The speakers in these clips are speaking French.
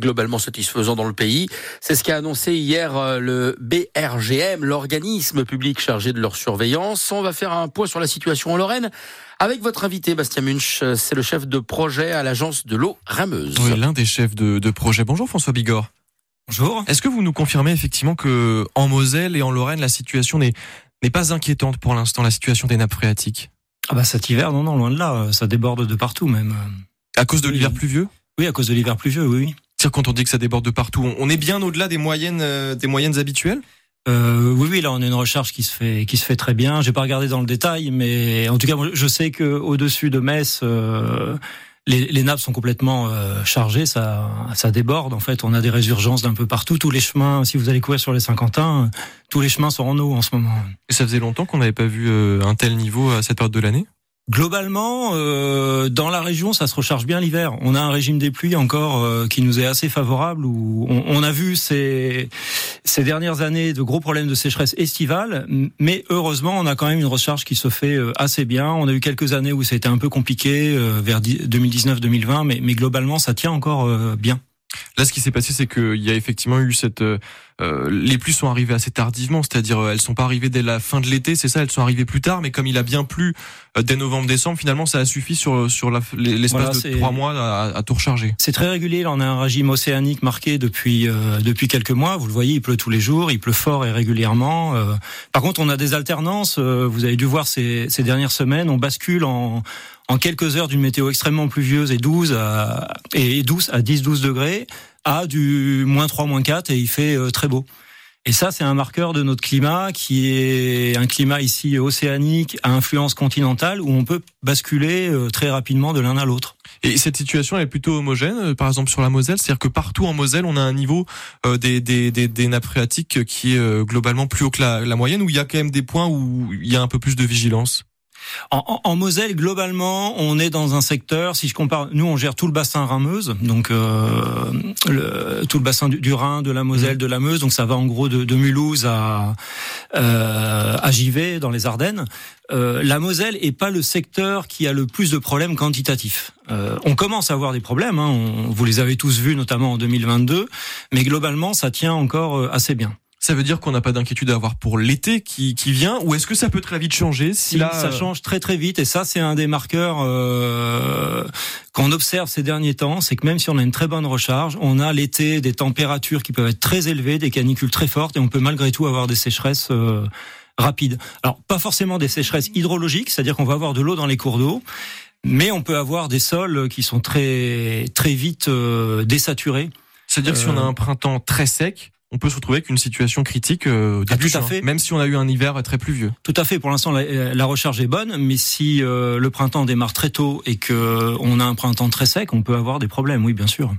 globalement satisfaisant dans le pays. C'est ce qu'a annoncé hier euh, le BRGM, l'organisme public chargé de leur surveillance. On va faire un point sur la situation en Lorraine avec votre invité, Bastien Munch. C'est le chef de projet à l'agence de l'eau Rameuse. Oui, l'un des chefs de, de projet. Bonjour François Bigorre. Bonjour. Est-ce que vous nous confirmez effectivement que en Moselle et en Lorraine, la situation n'est n'est pas inquiétante pour l'instant, la situation des nappes phréatiques? Ah bah cet hiver, non, non, loin de là, ça déborde de partout même. À cause de Oui. l'hiver pluvieux? Oui, à cause de l'hiver pluvieux, oui. oui. C'est-à-dire quand on dit que ça déborde de partout, on- est bien au-delà des moyennes, euh, des moyennes habituelles? Euh, oui, oui, là on a une recherche qui se fait, qui se fait très bien. J'ai pas regardé dans le détail, mais en tout cas, je sais que au-dessus de Metz, euh, les, les nappes sont complètement euh, chargées, ça, ça déborde. En fait, on a des résurgences d'un peu partout. Tous les chemins, si vous allez courir sur les Saint-Quentin, tous les chemins sont en eau en ce moment. Et ça faisait longtemps qu'on n'avait pas vu euh, un tel niveau à cette période de l'année? Globalement, euh, dans la région, ça se recharge bien l'hiver. On a un régime des pluies encore euh, qui nous est assez favorable. Où on, on a vu ces, ces dernières années de gros problèmes de sécheresse estivale, mais heureusement, on a quand même une recharge qui se fait euh, assez bien. On a eu quelques années où c'était un peu compliqué, euh, vers di- 2019-2020, mais, mais globalement, ça tient encore euh, bien. Là, ce qui s'est passé, c'est qu'il y a effectivement eu cette. euh, euh, les pluies sont arrivées assez tardivement, c'est-à-dire euh, elles sont pas arrivées dès la fin de l'été, c'est ça, elles sont arrivées plus tard, mais comme il a bien plu euh, dès novembre-décembre, finalement, ça a suffi sur sur l'espace Voilà, de trois mois à, à tout recharger. C'est très régulier. Là, on a un régime océanique marqué depuis euh, depuis quelques mois. Vous le voyez, il pleut tous les jours, il pleut fort et régulièrement. Euh, par contre, on a des alternances. euh, vous avez dû voir ces, ces dernières semaines. On bascule en en quelques heures d'une météo extrêmement pluvieuse et 12 à, et douce à 10-12 degrés à du moins 3, moins 4 et il fait euh, très beau. Et ça, c'est un marqueur de notre climat qui est un climat ici océanique à influence continentale où on peut basculer euh, très rapidement de l'un à l'autre. Et cette situation elle est plutôt homogène, euh, par exemple sur la Moselle, c'est-à-dire que partout en Moselle, on a un niveau des, des, des, des nappes phréatiques qui est globalement plus haut que la, la moyenne, où il y a quand même des points où il y a un peu plus de vigilance? En, en- en Moselle, globalement, on est dans un secteur. Si je compare, nous, on gère tout le bassin Rhin-Meuse, donc euh, le, tout le bassin du, du Rhin, de la Moselle, de la Meuse. Donc ça va en gros de, de Mulhouse à euh, à Givet, dans les Ardennes. Euh, la Moselle est pas le secteur qui a le plus de problèmes quantitatifs. Euh, on commence à avoir des problèmes. Hein, on- vous les avez tous vus, notamment en 2022, mais globalement, ça tient encore euh, assez bien. Ça veut dire qu'on n'a pas d'inquiétude à avoir pour l'été qui, qui vient, ou est-ce que ça peut très vite changer si là, ça change très très vite et ça c'est un des marqueurs euh, qu'on observe ces derniers temps, c'est que même si on a une très bonne recharge, on a l'été des températures qui peuvent être très élevées, des canicules très fortes et on peut malgré tout avoir des sécheresses euh, rapides. Alors pas forcément des sécheresses hydrologiques, c'est-à-dire qu'on va avoir de l'eau dans les cours d'eau. Mais on peut avoir des sols qui sont très très vite euh, désaturés. C'est-à-dire que si on a Euh, un printemps très sec, on peut se retrouver avec une situation critique euh, au Ah, début tout à juin, fait. même si on a eu un hiver très pluvieux. Tout à fait. Pour l'instant, la, la recharge est bonne, mais si euh, le printemps démarre très tôt et que on a un printemps très sec, on peut avoir des problèmes. Oui, bien sûr.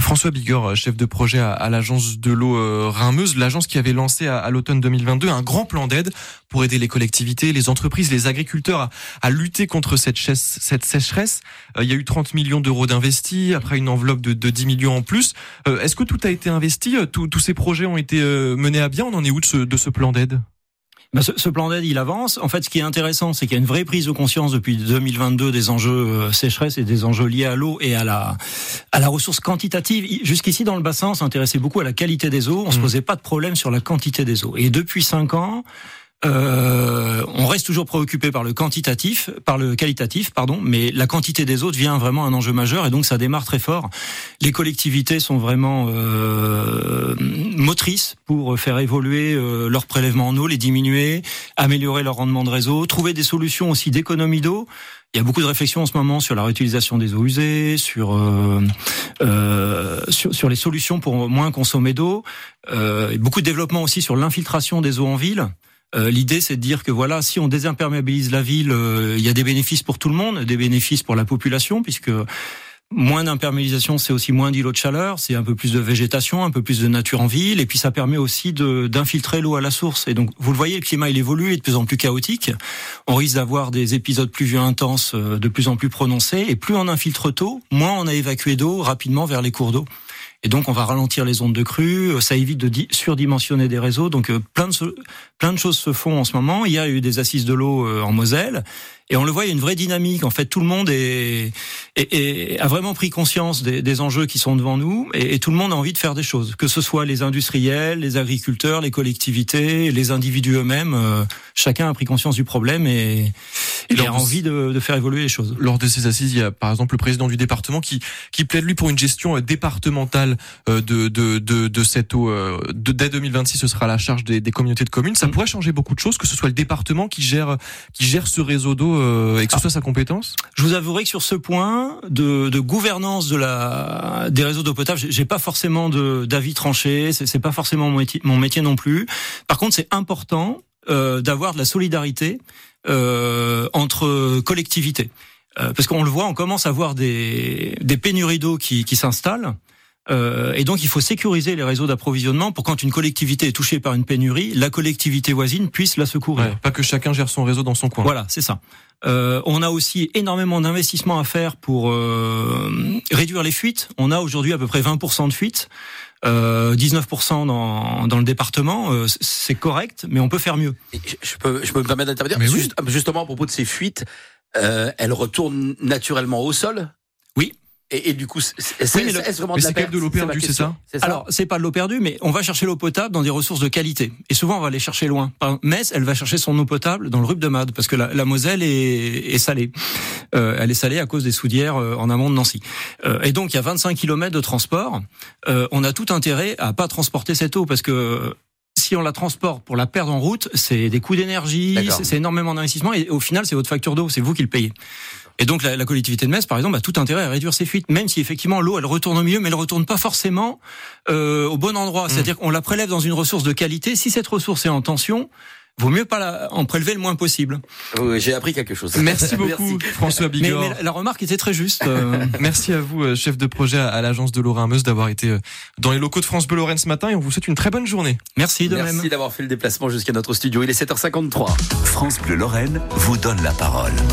François Bigorre, chef de projet à, l'agence de l'eau euh, Rhin-Meuse, l'agence qui avait lancé à, l'automne 2022 un grand plan d'aide pour aider les collectivités, les entreprises, les agriculteurs à, lutter contre cette, cette sécheresse. Euh, il y a eu 30 millions d'euros d'investis, après une enveloppe de, de 10 millions en plus. Euh, Est-ce que tout a été investi? Euh, Tous ces projets ont été euh, menés à bien? On en est où de ce plan d'aide? Ben, ce, ce plan d'aide, il avance. En fait, ce qui est intéressant, c'est qu'il y a une vraie prise de conscience depuis 2022 des enjeux euh, sécheresse et des enjeux liés à l'eau et à la à la ressource quantitative. Jusqu'ici, dans le bassin, on s'intéressait beaucoup à la qualité des eaux. On se Mm. posait pas de problème sur la quantité des eaux. Et depuis cinq ans. Euh, on reste toujours préoccupé par le quantitatif, par le qualitatif, pardon, mais la quantité des eaux devient vraiment un enjeu majeur et donc ça démarre très fort. Les collectivités sont vraiment euh, pour faire évoluer euh, leurs prélèvements en eau, les diminuer, améliorer leur rendement de réseau, trouver des solutions aussi d'économie d'eau. Il y a beaucoup de réflexions en ce moment sur la réutilisation des eaux usées, sur euh, euh, sur, les solutions pour moins consommer d'eau. Euh, beaucoup de développement aussi sur l'infiltration des eaux en ville. Euh, L'idée, c'est de dire que voilà, si on désimperméabilise la ville, euh, il y a des bénéfices pour tout le monde, des bénéfices pour la population, puisque Moins d'imperméabilisation, c'est aussi moins d'îlots de chaleur, c'est un peu plus de végétation, un peu plus de nature en ville, et puis ça permet aussi d'infiltrer l'eau à la source. Et donc, vous le voyez, le climat il évolue, il est de plus en plus chaotique. On risque d'avoir des épisodes pluvieux intenses euh, de plus en plus prononcés, et plus on infiltre tôt, moins on a évacué d'eau rapidement vers les cours d'eau. Et donc, on va ralentir les ondes de crue. Ça évite de surdimensionner des réseaux. Donc, plein de, plein de choses se font en ce moment. Il y a eu des assises de l'eau en Moselle. Et on le voit, il y a une vraie dynamique. En fait, tout le monde est, est, a vraiment pris conscience des, des, enjeux qui sont devant nous, et, et, tout le monde a envie de faire des choses. Que ce soit les industriels, les agriculteurs, les collectivités, les individus eux-mêmes, euh, chacun a pris conscience du problème et, il a envie de, de, faire évoluer les choses. Lors de ces assises, il y a par exemple le président du département qui, qui plaide lui pour une gestion euh, départementale euh, de, de, de, de cette eau. dès 2026, ce sera à la charge des, des communautés de communes. Ça mmh. pourrait changer beaucoup de choses, que ce soit le département qui gère, qui gère ce réseau d'eau euh, et que ce soit sa compétence? Je vous avouerai que sur ce point de, de gouvernance de la des réseaux d'eau potable, j'ai pas forcément d'avis tranché. C'est pas forcément mon métier, mon métier non plus. Par contre, c'est important euh, d'avoir de la solidarité euh, entre collectivités. Euh, parce qu'on le voit, on commence à voir des, des pénuries d'eau qui, qui s'installent. Euh, et donc il faut sécuriser les réseaux d'approvisionnement pour quand une collectivité est touchée par une pénurie, la collectivité voisine puisse la secourir. pas que chacun gère son réseau dans son coin. Voilà, c'est ça. Euh, on a aussi énormément d'investissements à faire pour euh, réduire les fuites. On a aujourd'hui à peu près 20% de fuites. 19% dans, dans le département, c'est correct, mais on peut faire mieux. Je, peux, je peux me permettre d'intervenir Justement, à propos de ces fuites, elles retournent naturellement au sol. Et, et, du coup, c'est oui, vraiment de la perte de l'eau perdue, c'est ça, ça Alors, c'est pas de l'eau perdue, mais on va chercher l'eau potable dans des ressources de qualité. Et souvent, on va aller chercher loin. Metz, elle va chercher son eau potable dans le Rup de Made, parce que la, la Moselle est, est salée. Euh, elle est salée à cause des soudières euh, en amont de Nancy. Euh, et donc, il y a 25 km de transport. Euh, on a tout intérêt à pas transporter cette eau, parce que si on la transporte pour la perdre en route, c'est des coûts d'énergie, c'est énormément d'investissement, et au final, c'est votre facture d'eau, c'est vous qui le payez. Et donc la, la, collectivité de Metz, par exemple, a tout intérêt à réduire ses fuites, même si effectivement l'eau elle retourne au milieu, mais elle retourne pas forcément euh, au bon endroit. Mmh. C'est-à-dire qu'on la prélève dans une ressource de qualité. Si cette ressource est en tension, vaut mieux pas la, en prélever le moins possible. Oui, J'ai appris quelque chose. Merci beaucoup, François Bigor. Mais, la remarque était très juste. Euh. Merci à vous, euh, chef de projet à, l'agence de Laurent Meuse, d'avoir été euh, dans les locaux de France Bleu Lorraine ce matin et on vous souhaite une très bonne journée. Merci de même. Merci d'avoir fait le déplacement jusqu'à notre studio. Il est 7h53. France Bleu Lorraine vous donne la parole.